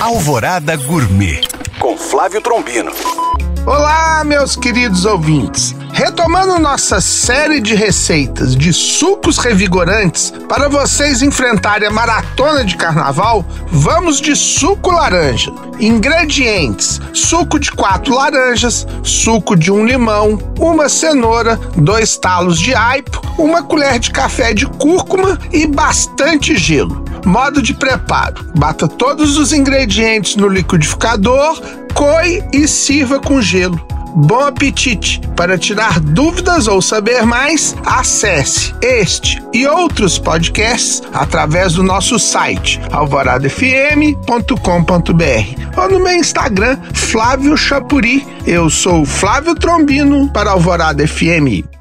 Alvorada Gourmet com Flávio Trombino. Olá, meus queridos ouvintes. Retomando nossa série de receitas de sucos revigorantes para vocês enfrentarem a maratona de carnaval, vamos de suco laranja. Ingredientes: suco de quatro laranjas, suco de um limão, uma cenoura, dois talos de aipo, uma colher de café de cúrcuma e bastante gelo. Modo de preparo: bata todos os ingredientes no liquidificador, coe e sirva com gelo. Bom apetite! Para tirar dúvidas ou saber mais, acesse este e outros podcasts através do nosso site alvoradafm.com.br ou no meu Instagram, Flávio Chapuri. Eu sou Flávio Trombino para Alvorada FM.